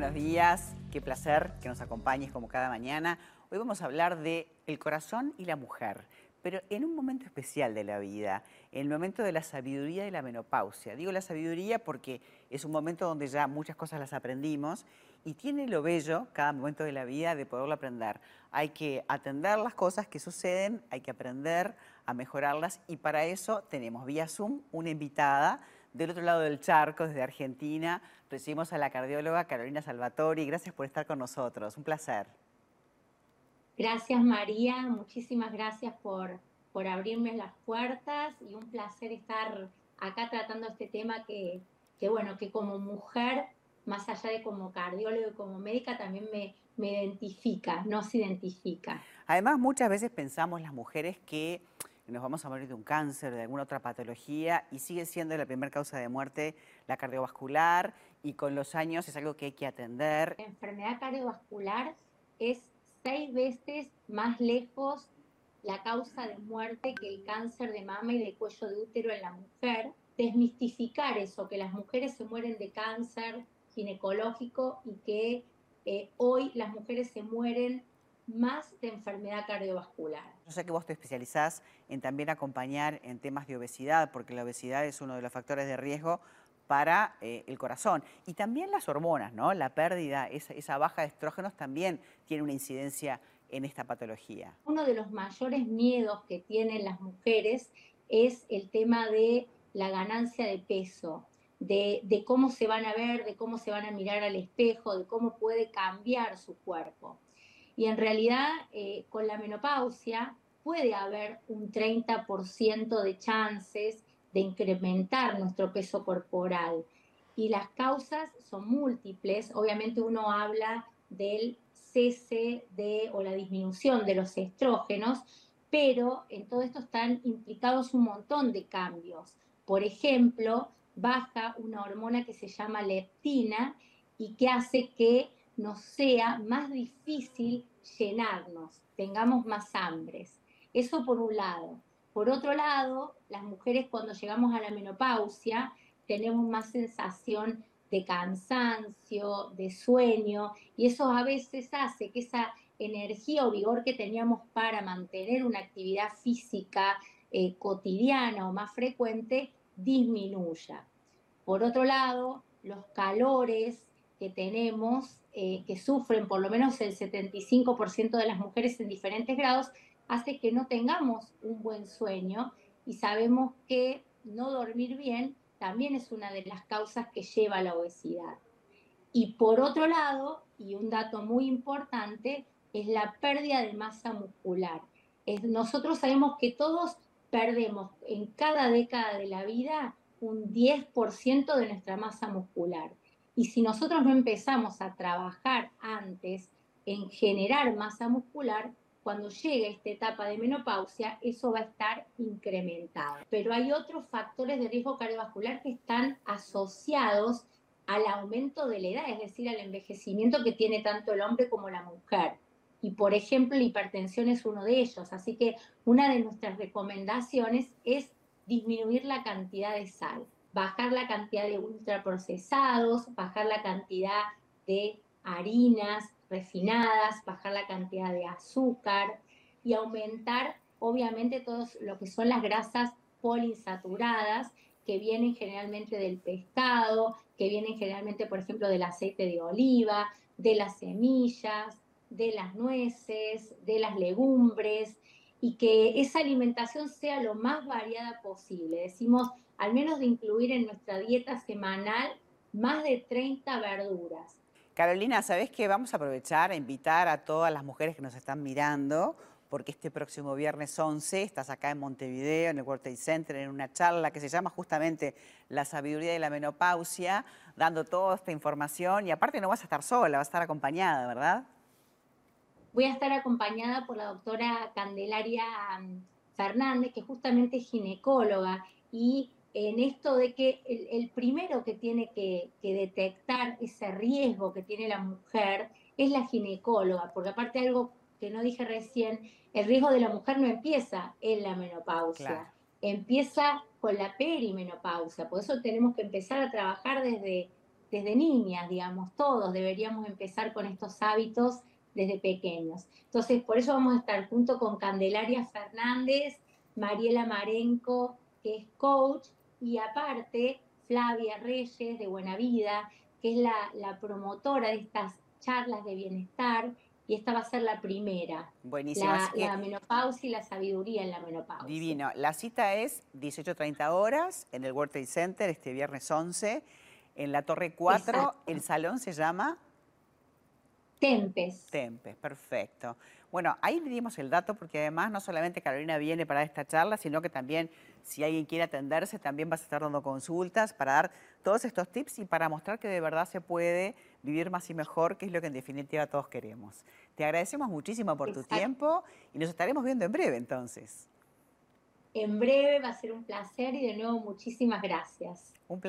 buenos días, qué placer que nos acompañes como cada mañana. Hoy vamos a hablar de el corazón y la mujer, pero en un momento especial de la vida, en el momento de la sabiduría y la menopausia. Digo la sabiduría porque es un momento donde ya muchas cosas las aprendimos y tiene lo bello cada momento de la vida de poderlo aprender. Hay que atender las cosas que suceden, hay que aprender a mejorarlas y para eso tenemos vía Zoom una invitada del otro lado del charco, desde Argentina, recibimos a la cardióloga Carolina Salvatori. Gracias por estar con nosotros. Un placer. Gracias María, muchísimas gracias por, por abrirme las puertas y un placer estar acá tratando este tema que, que, bueno, que como mujer, más allá de como cardióloga y como médica, también me, me identifica, nos identifica. Además, muchas veces pensamos las mujeres que nos vamos a morir de un cáncer, de alguna otra patología, y sigue siendo la primera causa de muerte la cardiovascular, y con los años es algo que hay que atender. La enfermedad cardiovascular es seis veces más lejos la causa de muerte que el cáncer de mama y de cuello de útero en la mujer. Desmistificar eso, que las mujeres se mueren de cáncer ginecológico y que eh, hoy las mujeres se mueren más de enfermedad cardiovascular. Yo sé que vos te especializás en también acompañar en temas de obesidad, porque la obesidad es uno de los factores de riesgo para eh, el corazón. Y también las hormonas, ¿no? La pérdida, esa, esa baja de estrógenos también tiene una incidencia en esta patología. Uno de los mayores miedos que tienen las mujeres es el tema de la ganancia de peso, de, de, cómo se van a ver, de cómo se van a mirar al espejo, de cómo puede cambiar su cuerpo. Y en realidad, eh, con la menopausia puede haber un 30% de chances de incrementar nuestro peso corporal. Y las causas son múltiples. Obviamente uno habla del cese de o la disminución de los estrógenos, pero en todo esto están implicados un montón de cambios. Por ejemplo, baja una hormona que se llama leptina y que hace que nos sea más difícil llenarnos, tengamos más hambres. Eso por un lado. Por otro lado, las mujeres cuando llegamos a la menopausia tenemos más sensación de cansancio, de sueño, y eso a veces hace que esa energía o vigor que teníamos para mantener una actividad física eh, cotidiana o más frecuente disminuya. Por otro lado, los calores que tenemos eh, que sufren por lo menos el 75% de las mujeres en diferentes grados, hace que no tengamos un buen sueño y sabemos que no dormir bien también es una de las causas que lleva a la obesidad. Y por otro lado, y un dato muy importante, es la pérdida de masa muscular. Nosotros sabemos que todos perdemos en cada década de la vida un 10% de nuestra masa muscular. Y si nosotros no empezamos a trabajar antes en generar masa muscular, cuando llegue esta etapa de menopausia, eso va a estar incrementado. Pero hay otros factores de riesgo cardiovascular que están asociados al aumento de la edad, es decir, al envejecimiento que tiene tanto el hombre como la mujer. Y por ejemplo, la hipertensión es uno de ellos. Así que una de nuestras recomendaciones es disminuir la cantidad de sal bajar la cantidad de ultraprocesados, bajar la cantidad de harinas refinadas, bajar la cantidad de azúcar y aumentar obviamente todo lo que son las grasas poliinsaturadas que vienen generalmente del pescado, que vienen generalmente, por ejemplo, del aceite de oliva, de las semillas, de las nueces, de las legumbres, y que esa alimentación sea lo más variada posible. Decimos, al menos de incluir en nuestra dieta semanal más de 30 verduras. Carolina, ¿sabes qué? Vamos a aprovechar a invitar a todas las mujeres que nos están mirando, porque este próximo viernes 11 estás acá en Montevideo, en el World Trade Center, en una charla que se llama justamente La sabiduría de la menopausia, dando toda esta información. Y aparte no vas a estar sola, vas a estar acompañada, ¿verdad? Voy a estar acompañada por la doctora Candelaria mm, Fernández, que justamente es ginecóloga y en esto de que el, primero que tiene que, detectar ese riesgo que tiene la mujer es la ginecóloga, porque aparte algo que no dije recién, el riesgo de la mujer no empieza en la menopausia, empieza con la perimenopausia, por eso tenemos que empezar a trabajar desde desde niñas, digamos, todos deberíamos empezar con estos hábitos desde pequeños. Entonces, por eso vamos a estar junto con Candelaria Fernández, Mariela Marenco, que es coach, y aparte Flavia Reyes de Buena Vida, que es la, promotora de estas charlas de bienestar, y esta va a ser la primera. Buenísimo. La, la, menopausia y la sabiduría en la menopausia. Divino. La cita es 18.30 horas en el World Trade Center este viernes 11, en la Torre 4. El salón se llama... Tempes. Tempes, perfecto. Bueno, ahí le dimos el dato porque además no solamente Carolina viene para esta charla, sino que también si alguien quiere atenderse, también vas a estar dando consultas para dar todos estos tips y para mostrar que de verdad se puede vivir más y mejor, que es lo que en definitiva todos queremos. Te agradecemos muchísimo por tu tiempo y nos estaremos viendo en breve entonces. En breve va a ser un placer y de nuevo muchísimas gracias. Un placer.